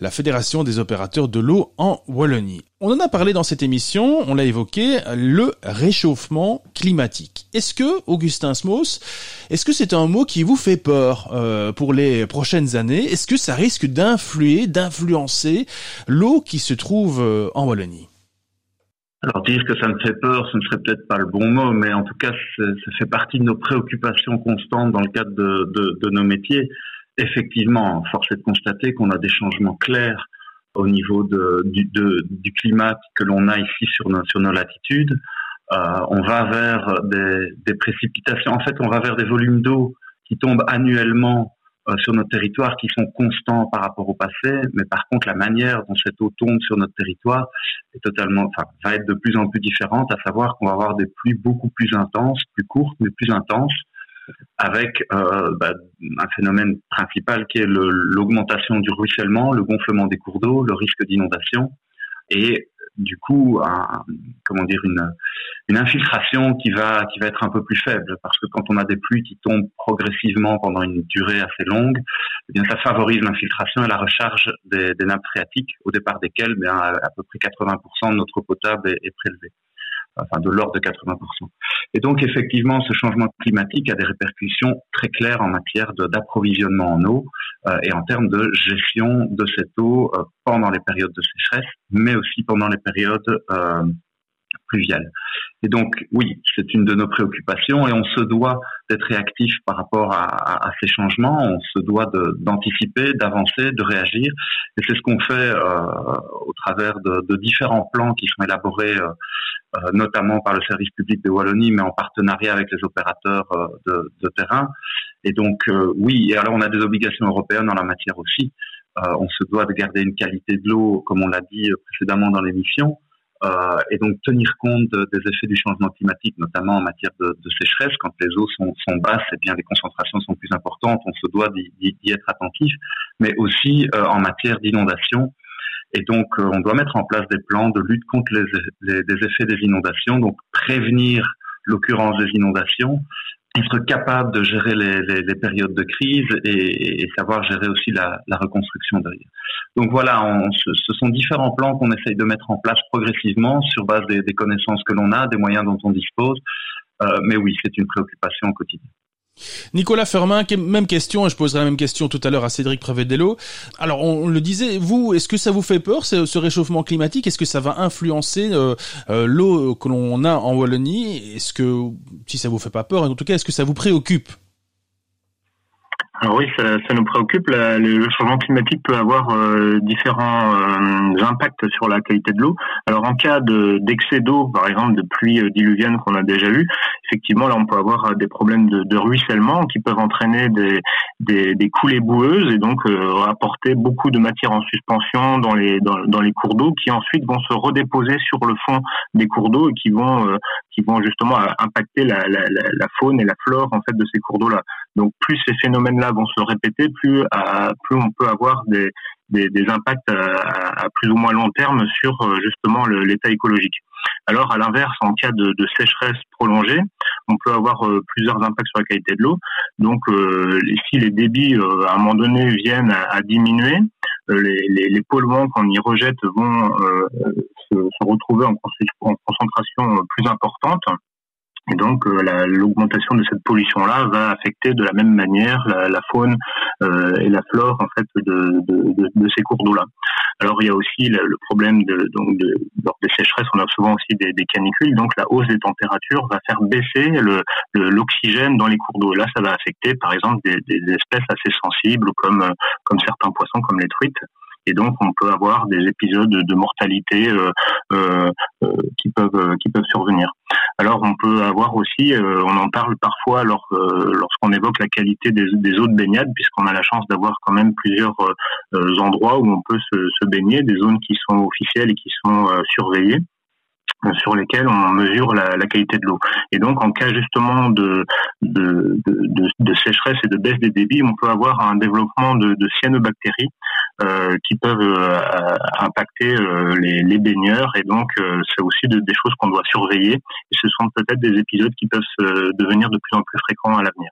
la fédération des opérateurs de l'eau en Wallonie. On en a parlé dans cette émission, on l'a évoqué, le réchauffement climatique. Est-ce que, Augustin Smos, est-ce que c'est un mot qui vous fait peur euh, pour les prochaines années Est-ce que ça risque d'influer, d'influencer l'eau qui se trouve euh, en Wallonie? Alors dire que ça me fait peur, ce ne serait peut-être pas le bon mot, mais en tout cas, ça fait partie de nos préoccupations constantes dans le cadre de, nos métiers. Effectivement, force est de constater qu'on a des changements clairs au niveau du, climat que l'on a ici sur nos, latitudes. Euh, on va vers des, précipitations. En fait, on va vers des volumes d'eau qui tombent annuellement sur notre territoire qui sont constants par rapport au passé, mais par contre la manière dont cette eau tombe sur notre territoire est totalement, va être de plus en plus différente, à savoir qu'on va avoir des pluies beaucoup plus intenses, plus courtes mais plus intenses, avec euh, bah, un phénomène principal qui est l'augmentation du ruissellement, le gonflement des cours d'eau, le risque d'inondation et du coup un, comment dire une, infiltration qui va qui va être un peu plus faible. Parce que quand on a des pluies qui tombent progressivement pendant une durée assez longue, eh bien ça favorise l'infiltration et la recharge des, nappes phréatiques au départ desquelles eh bien à, peu près 80% de notre potable est, est prélevé enfin de l'ordre de 80%. Et donc effectivement, ce changement climatique a des répercussions très claires en matière d'approvisionnement en eau euh, et en termes de gestion de cette eau euh, pendant les périodes de sécheresse, mais aussi pendant les périodes euh, Et donc oui, c'est une de nos préoccupations et on se doit d'être réactif par rapport à, ces changements, on se doit d'anticiper, d'avancer, de réagir. Et c'est ce qu'on fait euh, au travers de, de, différents plans qui sont élaborés euh, euh, notamment par le service public de Wallonie, mais en partenariat avec les opérateurs euh, de, de, terrain. Et donc, euh, oui, et alors on a des obligations européennes en la matière aussi. on se doit de garder une qualité de l'eau, comme on l'a dit précédemment dans l'émission, euh, et donc tenir compte des effets du changement climatique, notamment en matière de, sécheresse. Quand les eaux sont, basses, et eh bien les concentrations sont plus importantes. On se doit d'y être attentif, mais aussi euh, en matière d'inondation. Et donc, euh, on doit mettre en place des plans de lutte contre les, les effets des inondations, donc prévenir l'occurrence des inondations, être capable de gérer les, les, les périodes de crise et, et, savoir gérer aussi la, la reconstruction derrière. Donc voilà, on, ce, ce, sont différents plans qu'on essaye de mettre en place progressivement sur base des, des connaissances que l'on a, des moyens dont on dispose. Euh, mais oui, c'est une préoccupation au quotidien. Nicolas Fermin, même question, et je poserai la même question tout à l'heure à Cédric Prévedello. Alors, on, le disait, vous, est-ce que ça vous fait peur, ce, ce réchauffement climatique? Est-ce que ça va influencer euh, euh, l'eau que l'on a en Wallonie? Est-ce que, si ça vous fait pas peur, en tout cas, est-ce que ça vous préoccupe? Alors oui, ça, ça, nous préoccupe. le changement climatique peut avoir euh, différents euh, impacts sur la qualité de l'eau. Alors en cas d'excès d'eau, par exemple de pluie euh, diluvienne qu'on a déjà eu, effectivement là on peut avoir des problèmes de, de ruissellement qui peuvent entraîner des, des, des coulées boueuses et donc apporter beaucoup de matière en suspension dans les dans, les cours d'eau qui ensuite vont se redéposer sur le fond des cours d'eau et qui vont qui vont justement impacter la, la, la, faune et la flore en fait de ces cours d'eau là. Donc plus ces phénomènes-là vont se répéter, plus, à, plus on peut avoir des, des, des impacts à, à, plus ou moins long terme sur euh, justement l'état écologique. Alors à l'inverse, en cas de, de, sécheresse prolongée, on peut avoir plusieurs impacts sur la qualité de l'eau. Donc, si les débits à un moment donné viennent à, diminuer, les, les, les, polluants qu'on y rejette vont se, se, retrouver en concentration plus importante. Et donc euh, l'augmentation de cette pollution-là va affecter de la même manière la, la faune euh, et la flore en fait de, de, de, de ces cours d'eau-là. Alors il y a aussi le, le problème de, donc de, lors des sécheresses, on a souvent aussi des, des, canicules, donc la hausse des températures va faire baisser l'oxygène le, dans les cours d'eau. Là, ça va affecter par exemple des, des espèces assez sensibles comme comme certains poissons comme les truites et donc on peut avoir des épisodes de mortalité euh, euh, euh qui peuvent euh, qui peuvent survenir. Alors on peut avoir aussi, on en parle parfois lors, lorsqu'on évoque la qualité des, eaux de baignade, puisqu'on a la chance d'avoir quand même plusieurs endroits où on peut se, baigner, des zones qui sont officielles et qui sont surveillées sur lesquels on mesure la, qualité de l'eau. Et donc, en cas justement de, sécheresse et de baisse des débits, on peut avoir un développement de, cyanobactéries euh, qui peuvent euh, impacter euh, les, les, baigneurs. Et donc, euh, c'est aussi des choses qu'on doit surveiller. Et ce sont peut-être des épisodes qui peuvent devenir de plus en plus fréquents à l'avenir.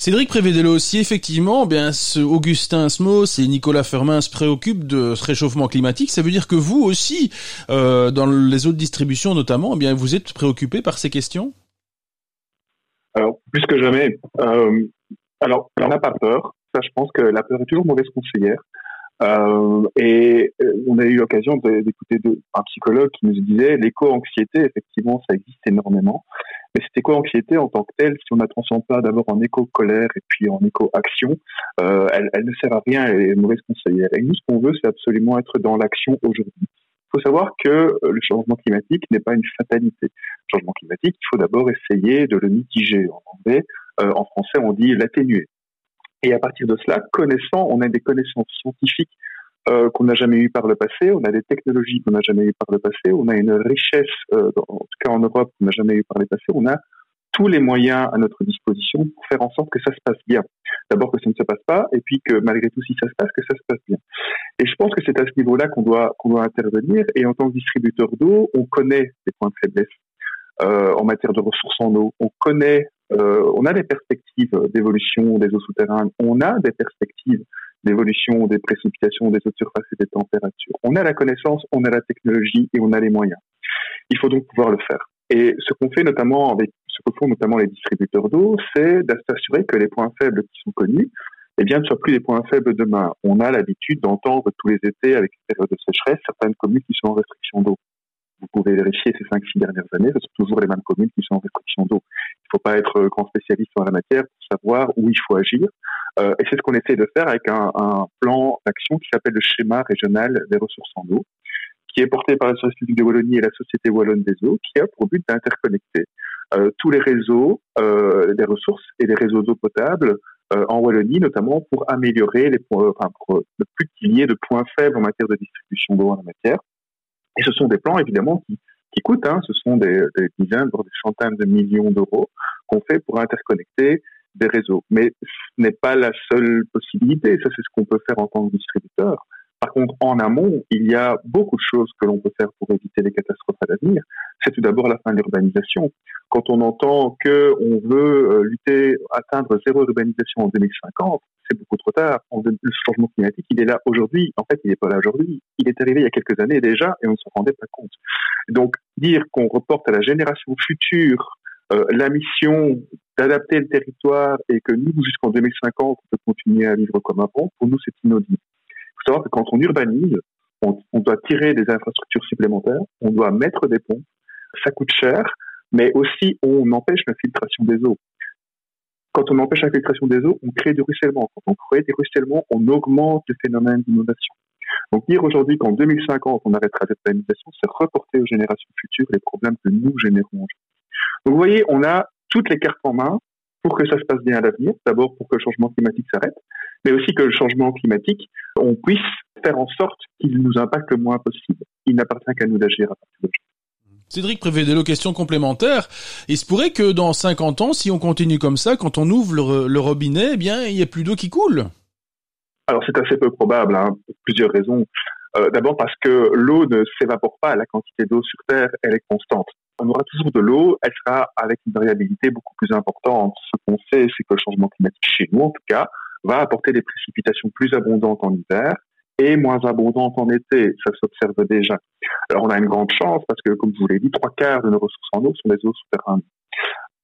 Cédric Prévédélo aussi, effectivement, eh bien, ce Augustin Smos et Nicolas Fermin se préoccupent de ce réchauffement climatique. Ça veut dire que vous aussi, euh, dans les autres distributions notamment, eh bien, vous êtes préoccupés par ces questions? Alors, plus que jamais. Euh, alors, on n'a pas peur. Ça, je pense que la peur est toujours mauvaise conseillère. Euh, et euh, on a eu l'occasion d'écouter un psychologue qui nous disait l'éco-anxiété, effectivement, ça existe énormément. Mais cette éco-anxiété en tant que telle, si on ne la transforme pas d'abord en éco-colère et puis en éco-action, euh, elle, elle, ne sert à rien, elle est mauvaise conseillère. Et nous, ce qu'on veut, c'est absolument être dans l'action aujourd'hui. Il faut savoir que le changement climatique n'est pas une fatalité. Le changement climatique, il faut d'abord essayer de le mitiger. En anglais, euh, en français, on dit l'atténuer. Et à partir de cela, connaissant, on a des connaissances scientifiques euh, qu'on n'a jamais eues par le passé, on a des technologies qu'on n'a jamais eues par le passé, on a une richesse, euh, en tout cas en Europe, qu'on n'a jamais eu par le passé, on a tous les moyens à notre disposition pour faire en sorte que ça se passe bien. D'abord que ça ne se passe pas, et puis que malgré tout, si ça se passe, que ça se passe bien. Et je pense que c'est à ce niveau-là qu'on doit, qu'on doit intervenir. Et en tant que distributeur d'eau, on connaît les points de faiblesse euh, en matière de ressources en eau. On connaît euh, on a des perspectives d'évolution des eaux souterraines, on a des perspectives d'évolution des précipitations, des eaux de surface et des températures. On a la connaissance, on a la technologie et on a les moyens. Il faut donc pouvoir le faire. Et ce qu'on fait notamment avec ce que font notamment les distributeurs d'eau, c'est d'assurer que les points faibles qui sont connus, eh bien, ne soient plus les points faibles demain. On a l'habitude d'entendre tous les étés, avec une période de sécheresse, certaines communes qui sont en restriction d'eau vous pouvez vérifier ces cinq, six dernières années, ce sont toujours les mêmes communes qui sont en restriction d'eau. Il ne faut pas être grand spécialiste en la matière pour savoir où il faut agir. Euh, et c'est ce qu'on essaie de faire avec un, un plan d'action qui s'appelle le schéma régional des ressources en eau, qui est porté par la Société publique de Wallonie et la Société wallonne des eaux, qui a pour but d'interconnecter euh, tous les réseaux euh, des ressources et des réseaux d'eau potable euh, en Wallonie, notamment pour améliorer les points, enfin, pour ne plus qu'il y ait de points faibles en matière de distribution d'eau en la matière. Et ce sont des plans, évidemment, qui, coûtent. Hein. Ce sont des, des dizaines, voire des centaines de millions d'euros qu'on fait pour interconnecter des réseaux. Mais ce n'est pas la seule possibilité. Ça, c'est ce qu'on peut faire en tant que distributeur. Par contre, en amont, il y a beaucoup de choses que l'on peut faire pour éviter les catastrophes à l'avenir. C'est tout d'abord la fin de l'urbanisation. Quand on entend que on veut euh, lutter, atteindre zéro urbanisation en 2050, c'est beaucoup trop tard. Le changement climatique, il est là aujourd'hui. En fait, il n'est pas là aujourd'hui. Il est arrivé il y a quelques années déjà et on ne se rendait pas compte. Donc, dire qu'on reporte à la génération future euh, la mission d'adapter le territoire et que nous, jusqu'en 2050, on peut continuer à vivre comme avant, pour nous, c'est inaudible. Faut savoir que quand on urbanise, on, doit tirer des infrastructures supplémentaires, on doit mettre des ponts, ça coûte cher, mais aussi on empêche l'infiltration des eaux. Quand on empêche l'infiltration des eaux, on crée du ruissellement. Quand on crée du ruissellement, on augmente le phénomène d'inondation. Donc dire aujourd'hui qu'en 2050, on arrêtera planification, c'est reporter aux générations futures les problèmes que nous générons aujourd'hui. Donc vous voyez, on a toutes les cartes en main pour que ça se passe bien à l'avenir. D'abord pour que le changement climatique s'arrête, mais aussi que le changement climatique, on puisse faire en sorte qu'il nous impacte le moins possible. Il n'appartient qu'à nous d'agir à partir d'aujourd'hui. Cédric Prévédélo, question complémentaire. Il se pourrait que dans 50 ans, si on continue comme ça, quand on ouvre le, robinet, eh bien, il n'y a plus d'eau qui coule. Alors c'est assez peu probable, hein, pour plusieurs raisons. Euh, D'abord parce que l'eau ne s'évapore pas, la quantité d'eau sur Terre, elle est constante. On aura toujours de l'eau, elle sera avec une variabilité beaucoup plus importante. Ce qu'on sait, c'est que le changement climatique chez nous, en tout cas, va apporter des précipitations plus abondantes en hiver et moins abondantes en été. Ça s'observe déjà. Alors on a une grande chance parce que, comme je vous l'ai dit, trois quarts de nos ressources en eau sont des eaux souterraines.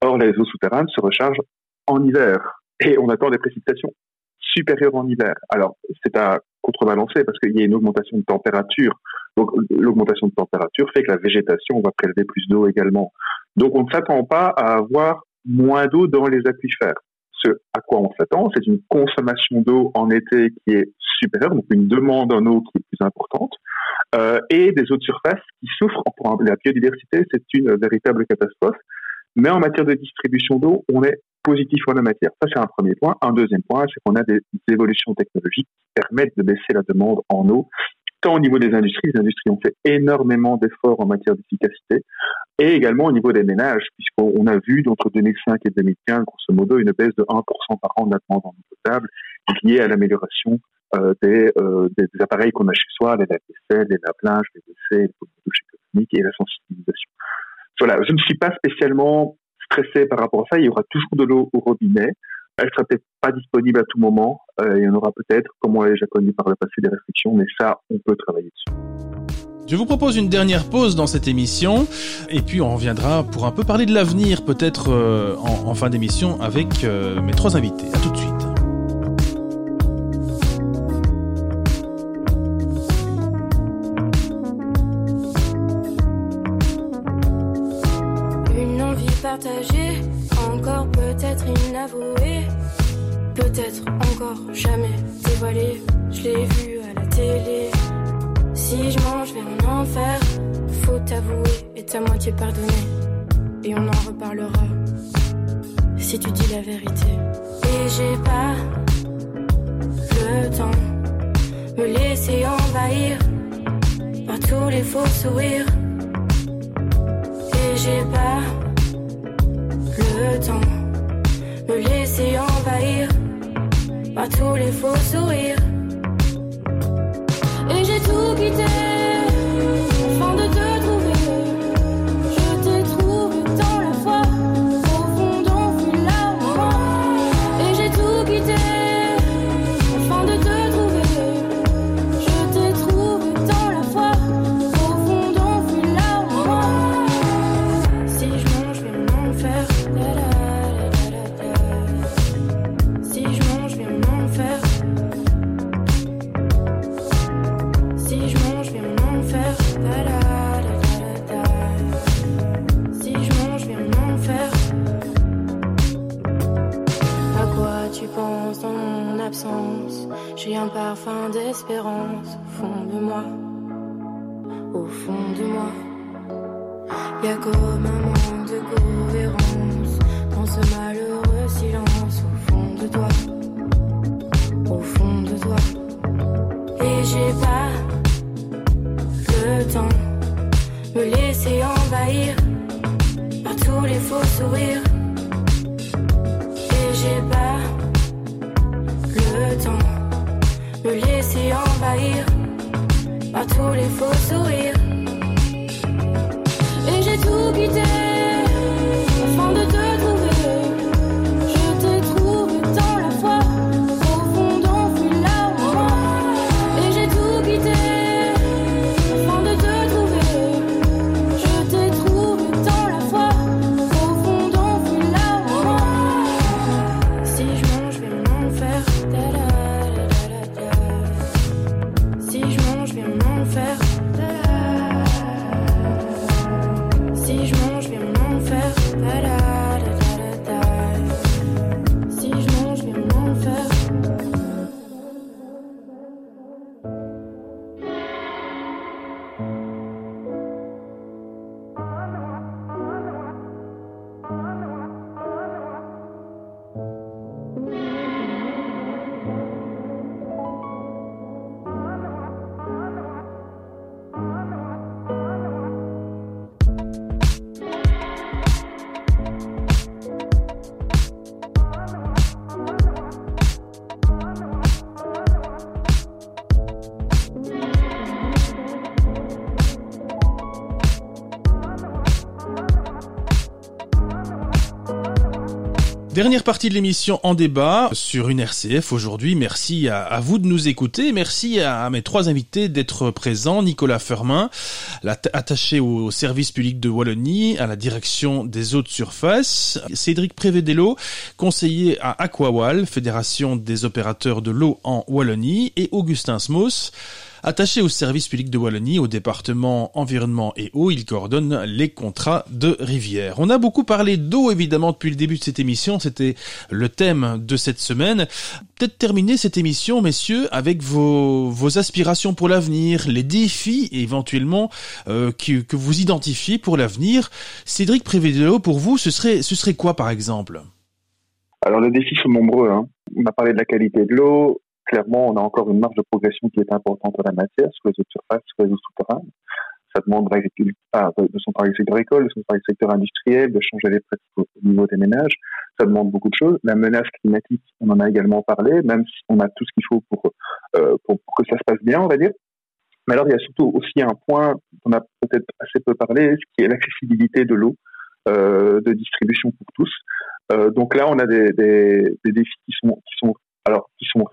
Or, les eaux souterraines se rechargent en hiver et on attend des précipitations supérieures en hiver. Alors, c'est à contrebalancer parce qu'il y a une augmentation de température. Donc, l'augmentation de température fait que la végétation va prélever plus d'eau également. Donc, on ne s'attend pas à avoir moins d'eau dans les aquifères. À quoi on s'attend, c'est une consommation d'eau en été qui est supérieure, donc une demande en eau qui est plus importante, euh, et des eaux de surface qui souffrent. Pour la biodiversité, c'est une véritable catastrophe. Mais en matière de distribution d'eau, on est positif en la matière. Ça, c'est un premier point. Un deuxième point, c'est qu'on a des évolutions technologiques qui permettent de baisser la demande en eau, au niveau des industries, les industries ont fait énormément d'efforts en matière d'efficacité, et également au niveau des ménages, puisqu'on a vu d'entre 2005 et 2015, grosso modo, une baisse de 1% par an de la demande en eau potable, liée à l'amélioration euh, des, euh, des, appareils qu'on a chez soi, les lave-vaisselle, les lave-linges, les WC, les douches économiques et la sensibilisation. Voilà, je ne suis pas spécialement stressé par rapport à ça. Il y aura toujours de l'eau au robinet. Elle sera peut-être pas disponible à tout moment. Il y en aura peut-être, comme on l'a déjà connu par le passé, des restrictions, mais ça, on peut travailler dessus. Je vous propose une dernière pause dans cette émission et puis on reviendra pour un peu parler de l'avenir peut-être euh, en, en, fin d'émission avec euh, mes trois invités. À tout de suite. Jamais dévoilée. Je l'ai vu à la télé. Si je mange vers un enfer, faut t'avouer et ta moitié pardonner. Et on en reparlera si tu dis la vérité. Et j'ai pas le temps me laisser envahir par tous les faux sourires. Et j'ai pas le temps me laisser envahir par tous les faux sourires. Et j'ai tout quitté Y a Dernière partie de l'émission en débat sur une RCF aujourd'hui. Merci à, vous de nous écouter. Merci à, mes trois invités d'être présents. Nicolas Fermin, attaché au service public de Wallonie, à la direction des eaux de surface. Cédric Prévédello, conseiller à Aquawal, Fédération des opérateurs de l'eau en Wallonie. Et Augustin Smos, Attaché au service public de Wallonie, au département environnement et eau, il coordonne les contrats de rivière. On a beaucoup parlé d'eau évidemment depuis le début de cette émission, c'était le thème de cette semaine. Peut-être terminer cette émission, messieurs, avec vos, vos aspirations pour l'avenir, les défis éventuellement euh, que, que vous identifiez pour l'avenir. Cédric Prévédéo, pour vous, ce serait, ce serait quoi par exemple? Alors les défis sont nombreux. Hein. On a parlé de la qualité de l'eau, clairement, on a encore une marge de progression qui est importante en la matière, sur les eaux de surface, sur les eaux souterraines. Ça demande ah, de son travail secteur agricole, de son travail secteur industriel, de changer les pratiques au niveau des ménages. Ça demande beaucoup de choses. La menace climatique, on en a également parlé, même si on a tout ce qu'il faut pour, euh, pour, que ça se passe bien, on va dire. Mais alors, il y a surtout aussi un point dont on a peut-être assez peu parlé, ce qui est l'accessibilité de l'eau, euh, de distribution pour tous. Euh, donc là, on a des, défis qui sont, qui sont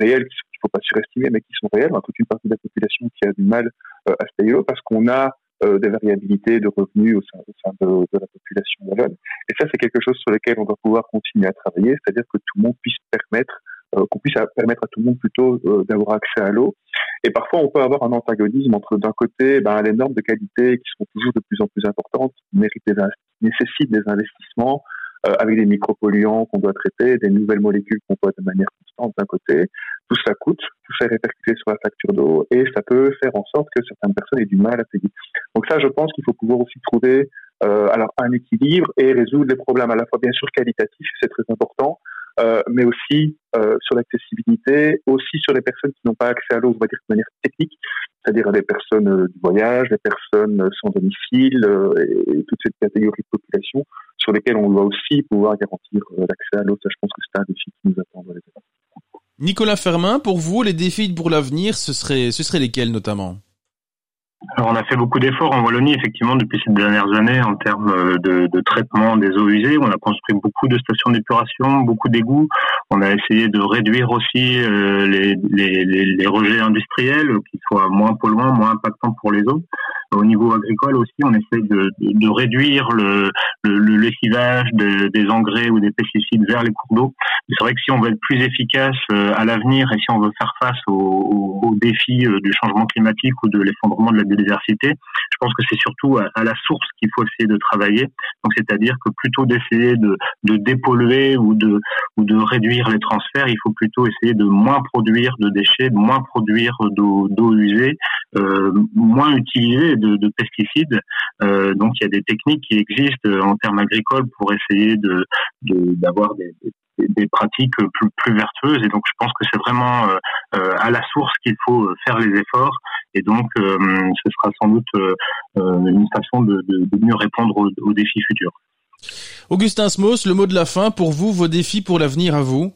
réels, qu'il ne faut pas surestimer, mais qui sont réels. A toute une partie de la population qui a du mal euh, à se payer parce qu'on a euh, des variabilités de revenus au sein, de, la population wallonne. Et ça, c'est quelque chose sur lequel on doit pouvoir continuer à travailler, c'est-à-dire que tout le monde puisse permettre, euh, qu'on puisse permettre à tout le monde plutôt d'avoir accès à l'eau. Et parfois, on peut avoir un antagonisme entre, d'un côté, ben, les normes de qualité qui sont toujours de plus en plus importantes, méritent des, nécessitent des investissements, avec des micropolluants qu'on doit traiter, des nouvelles molécules qu'on voit de manière constante d'un côté. Tout ça coûte, tout ça est répercuté sur la facture d'eau et ça peut faire en sorte que certaines personnes aient du mal à payer. Donc ça, je pense qu'il faut pouvoir aussi trouver euh, alors un équilibre et résoudre les problèmes à la fois bien sûr qualitatifs, c'est très important, euh, mais aussi euh, sur l'accessibilité, aussi sur les personnes qui n'ont pas accès à l'eau, on va dire de manière technique, c'est-à-dire les personnes euh, du voyage, les personnes sans domicile et, et, toute cette catégorie de population sur lesquelles on doit aussi pouvoir garantir l'accès à l'eau. Ça, je pense que c'est un défi qui nous attend dans les années. Nicolas Fermin, pour vous, les défis pour l'avenir, ce serait, ce seraient lesquels notamment? Alors on a fait beaucoup d'efforts en Wallonie effectivement depuis ces dernières années en termes euh, de, de, traitement des eaux usées. On a construit beaucoup de stations d'épuration, beaucoup d'égouts. On a essayé de réduire aussi euh, les, les, les, rejets industriels, qui soient moins polluants, moins impactants pour les eaux. Au niveau agricole aussi, on essaie de, de, réduire le, le, lessivage des engrais ou des pesticides vers les cours d'eau. C'est vrai que si on veut être plus efficace euh, à l'avenir et si on veut faire face aux, aux défis du changement climatique ou de l'effondrement de la biodiversité. Je pense que c'est surtout à, la source qu'il faut essayer de travailler. Donc, c'est-à-dire que plutôt d'essayer de, de dépolluer ou de, ou de réduire les transferts, il faut plutôt essayer de moins produire de déchets, de moins produire d'eau usée, euh, moins utiliser de, de pesticides. Euh, donc, il y a des techniques qui existent en termes agricoles pour essayer de d'avoir des, des, pratiques plus, plus vertueuses. Et donc, je pense que c'est vraiment euh, euh, à la source qu'il faut faire les efforts. Et donc, euh, ce sera sans doute une façon de, de, mieux répondre aux, défis futurs. Augustin Smos, le mot de la fin pour vous, vos défis pour l'avenir à vous?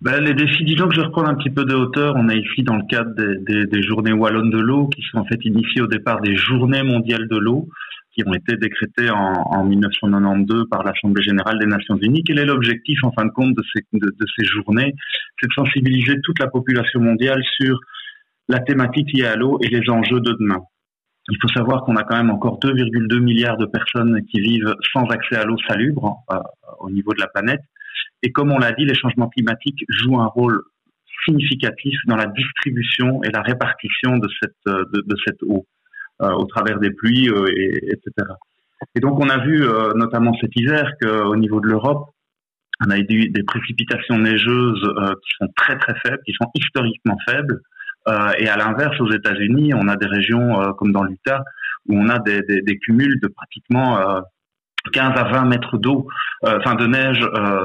Ben, les défis, disons que je reprends un petit peu de hauteur. On est ici dans le cadre des, des, des journées wallonnes de l'eau, qui sont en fait initiées au départ des journées mondiales de l'eau qui ont été décrétées en, en, 1992 par l'Assemblée générale des Nations unies. Quel est l'objectif, en fin de compte, de ces, de, ces journées? C'est de sensibiliser toute la population mondiale sur la thématique liée à l'eau et les enjeux de demain. Il faut savoir qu'on a quand même encore 2,2 milliards de personnes qui vivent sans accès à l'eau salubre euh, au niveau de la planète. Et comme on l'a dit, les changements climatiques jouent un rôle significatif dans la distribution et la répartition de cette, de, de cette eau. Euh, au travers des pluies, euh, et, etc. Et donc on a vu euh, notamment cet hiver qu'au niveau de l'Europe, on a eu des précipitations neigeuses qui sont très très faibles, qui sont historiquement faibles. et à l'inverse, aux États-Unis, on a des régions comme dans l'Utah où on a des, des, des cumuls de pratiquement 15 à 20 mètres d'eau, enfin de neige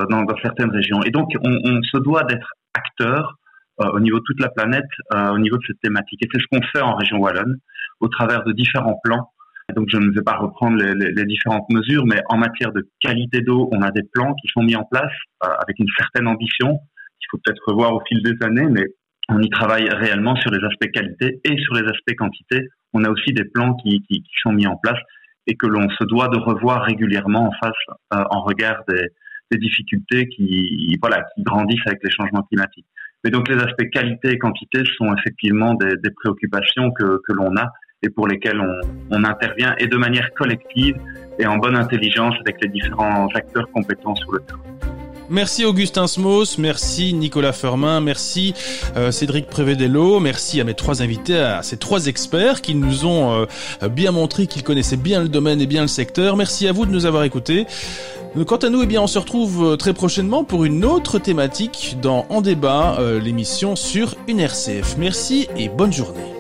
dans, dans, certaines régions. Et donc on, on se doit d'être acteur au niveau de toute la planète, au niveau de cette thématique. Et c'est ce qu'on fait en région wallonne au travers de différents plans. Donc je ne vais pas reprendre les, les, les différentes mesures, mais en matière de qualité d'eau, on a des plans qui sont mis en place euh, avec une certaine ambition qu'il faut peut-être revoir au fil des années, mais on y travaille réellement sur les aspects qualité et sur les aspects quantité. On a aussi des plans qui, qui, qui sont mis en place et que l'on se doit de revoir régulièrement en face, en regard des, des difficultés qui, voilà, qui grandissent avec les changements climatiques. Mais donc les aspects qualité et quantité sont effectivement des, des préoccupations que, que l'on a et pour lesquelles on, on, intervient et de manière collective et en bonne intelligence avec les différents acteurs compétents sur le terrain. Merci Augustin Smos, merci Nicolas Fermin, merci euh, Cédric Prévedello, merci à mes trois invités, à ces trois experts qui nous ont euh, bien montré qu'ils connaissaient bien le domaine et bien le secteur. Merci à vous de nous avoir écoutés. Quant à nous, eh bien, on se retrouve euh, très prochainement pour une autre thématique dans En débat, l'émission sur une RCF. Merci et bonne journée.